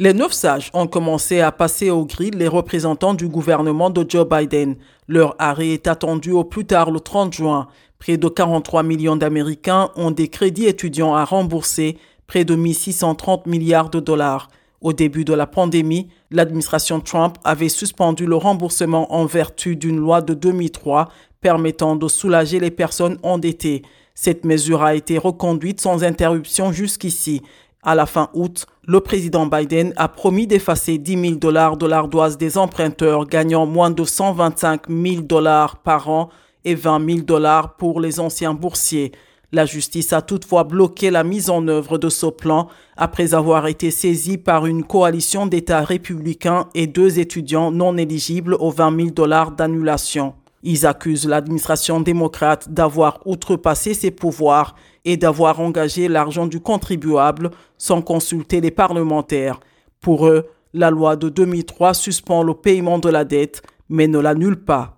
Les neuf sages ont commencé à passer au gris les représentants du gouvernement de Joe Biden. Leur arrêt est attendu au plus tard le 30 juin. Près de 43 millions d'Américains ont des crédits étudiants à rembourser, près de 1630 milliards de dollars. Au début de la pandémie, l'administration Trump avait suspendu le remboursement en vertu d'une loi de 2003 permettant de soulager les personnes endettées. Cette mesure a été reconduite sans interruption jusqu'ici. À la fin août, le président Biden a promis d'effacer 10 000 dollars de l'ardoise des emprunteurs gagnant moins de 125 000 dollars par an et 20 000 dollars pour les anciens boursiers. La justice a toutefois bloqué la mise en œuvre de ce plan après avoir été saisie par une coalition d'États républicains et deux étudiants non éligibles aux 20 000 dollars d'annulation. Ils accusent l'administration démocrate d'avoir outrepassé ses pouvoirs et d'avoir engagé l'argent du contribuable sans consulter les parlementaires. Pour eux, la loi de 2003 suspend le paiement de la dette, mais ne l'annule pas.